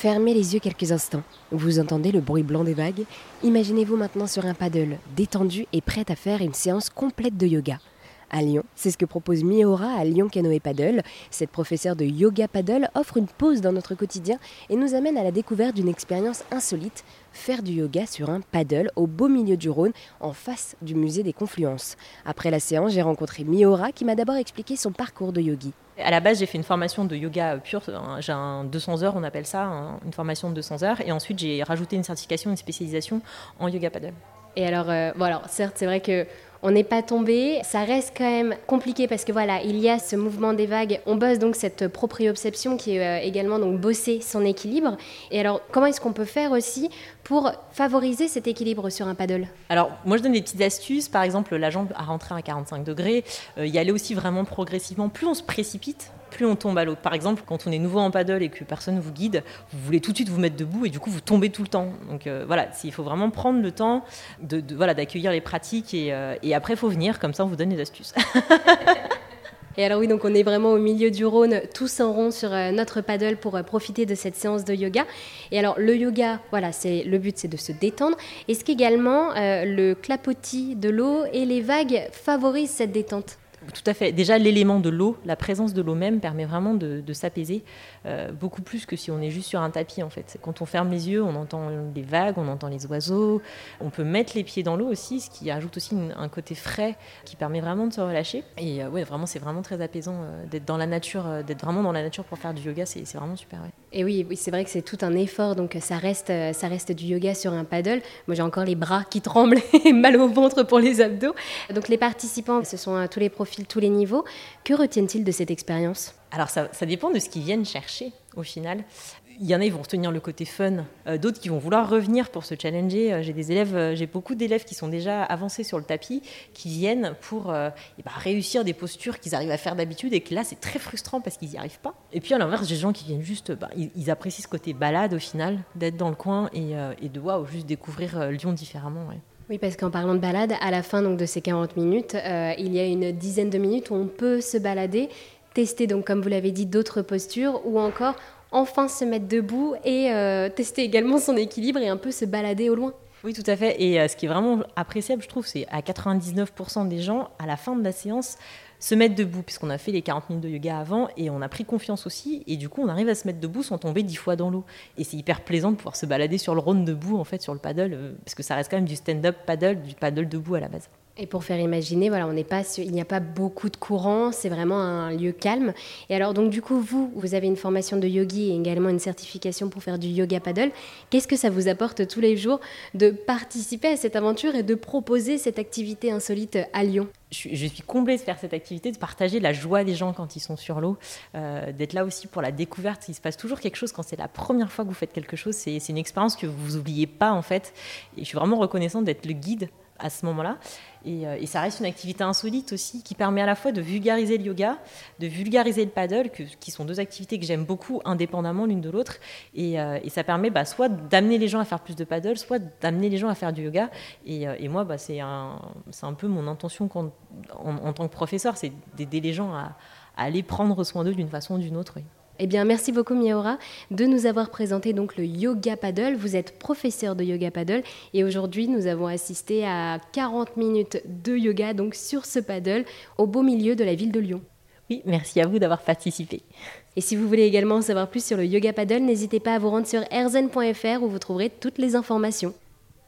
Fermez les yeux quelques instants. Vous entendez le bruit blanc des vagues Imaginez-vous maintenant sur un paddle, détendu et prêt à faire une séance complète de yoga à Lyon. C'est ce que propose Miora à Lyon Canoë Paddle. Cette professeure de yoga paddle offre une pause dans notre quotidien et nous amène à la découverte d'une expérience insolite, faire du yoga sur un paddle au beau milieu du Rhône, en face du musée des Confluences. Après la séance, j'ai rencontré Miora qui m'a d'abord expliqué son parcours de yogi. À la base, j'ai fait une formation de yoga pure, j'ai un 200 heures, on appelle ça, une formation de 200 heures, et ensuite j'ai rajouté une certification, une spécialisation en yoga paddle. Et alors, euh, voilà, certes, c'est vrai que on n'est pas tombé. Ça reste quand même compliqué parce que voilà, il y a ce mouvement des vagues. On bosse donc cette proprioception qui est euh, également donc bosser son équilibre. Et alors, comment est-ce qu'on peut faire aussi pour favoriser cet équilibre sur un paddle? Alors, moi, je donne des petites astuces. Par exemple, la jambe à rentrer à 45 degrés, euh, y aller aussi vraiment progressivement. Plus on se précipite, plus on tombe à l'eau. Par exemple, quand on est nouveau en paddle et que personne ne vous guide, vous voulez tout de suite vous mettre debout et du coup vous tombez tout le temps. Donc euh, voilà, il faut vraiment prendre le temps de, voilà d'accueillir les pratiques et, euh, après il faut venir, comme ça on vous donne les astuces. Et alors oui, donc on est vraiment au milieu du Rhône, tous en rond sur euh, notre paddle pour profiter de cette séance de yoga. Et alors le yoga, voilà, c'est le but, c'est de se détendre. Est-ce qu'également le clapotis de l'eau et les vagues favorisent cette détente? Tout à fait. Déjà, l'élément de l'eau, la présence de l'eau même permet vraiment de, s'apaiser euh, beaucoup plus que si on est juste sur un tapis en fait. Quand on ferme les yeux, on entend les vagues, on entend les oiseaux. On peut mettre les pieds dans l'eau aussi, ce qui ajoute aussi un côté frais qui permet vraiment de se relâcher. Et euh, ouais, vraiment, c'est vraiment très apaisant euh, d'être dans la nature, d'être vraiment dans la nature pour faire du yoga. C'est vraiment super. Et oui, c'est vrai que c'est tout un effort, donc ça reste, ça reste du yoga sur un paddle. Moi, j'ai encore les bras qui tremblent et mal au ventre pour les abdos. Donc les participants, ce sont tous les profils tous les niveaux. Que retiennent-ils de cette expérience? Alors ça, dépend de ce qu'ils viennent chercher au final. Il y en a, ils vont retenir le côté fun. Euh, d'autres qui vont vouloir revenir pour se challenger. Euh, j'ai des élèves, euh, j'ai beaucoup d'élèves qui sont déjà avancés sur le tapis, qui viennent pour eh ben, réussir des postures qu'ils arrivent à faire d'habitude et que là, c'est très frustrant parce qu'ils n'y arrivent pas. Et puis à l'inverse, j'ai des gens qui viennent juste, bah, ils, apprécient ce côté balade au final, d'être dans le coin et, de waouh, juste découvrir Lyon différemment. Oui, parce qu'en parlant de balade, à la fin donc, de ces 40 minutes, il y a une dizaine de minutes où on peut se balader, tester, donc, comme vous l'avez dit, d'autres postures ou encore enfin se mettre debout et euh, tester également son équilibre et un peu se balader au loin. Oui, tout à fait. Et euh, ce qui est vraiment appréciable, je trouve, c'est à 99% des gens, à la fin de la séance, se mettre debout, puisqu'on a fait les 40 minutes de yoga avant et on a pris confiance aussi. Et du coup, on arrive à se mettre debout sans tomber dix fois dans l'eau. Et c'est hyper plaisant de pouvoir se balader sur le Rhône debout, en fait, sur le paddle, euh, parce que ça reste quand même du stand-up paddle, du paddle debout à la base. Et pour faire imaginer, voilà, on n'est pas, il n'y a pas beaucoup de courant, c'est vraiment un lieu calme. Et alors donc du coup, vous, vous avez une formation de yogi et également une certification pour faire du yoga paddle. Qu'est-ce que ça vous apporte tous les jours de participer à cette aventure et de proposer cette activité insolite à Lyon? Je, suis comblée de faire cette activité, de partager la joie des gens quand ils sont sur l'eau, euh, d'être là aussi pour la découverte. Il se passe toujours quelque chose quand c'est la première fois que vous faites quelque chose. C'est une expérience que vous n'oubliez pas en fait. Et je suis vraiment reconnaissante d'être le guide à ce moment-là. Euh, et, ça reste une activité insolite aussi qui permet à la fois de vulgariser le yoga, de vulgariser le paddle, qui sont deux activités que j'aime beaucoup indépendamment l'une de l'autre. Et, euh, ça permet bah, soit d'amener les gens à faire plus de paddle, soit d'amener les gens à faire du yoga. Et, euh, moi, bah, c'est un, peu mon intention en, tant que professeur, c'est d'aider les gens à, aller prendre soin d'eux d'une façon ou d'une autre. Eh bien, merci beaucoup Miaora de nous avoir présenté donc le yoga paddle. Vous êtes professeur de yoga paddle et aujourd'hui nous avons assisté à 40 minutes de yoga donc sur ce paddle au beau milieu de la ville de Lyon. Oui, merci à vous d'avoir participé. Et si vous voulez également en savoir plus sur le yoga paddle, n'hésitez pas à vous rendre sur erzen.fr où vous trouverez toutes les informations.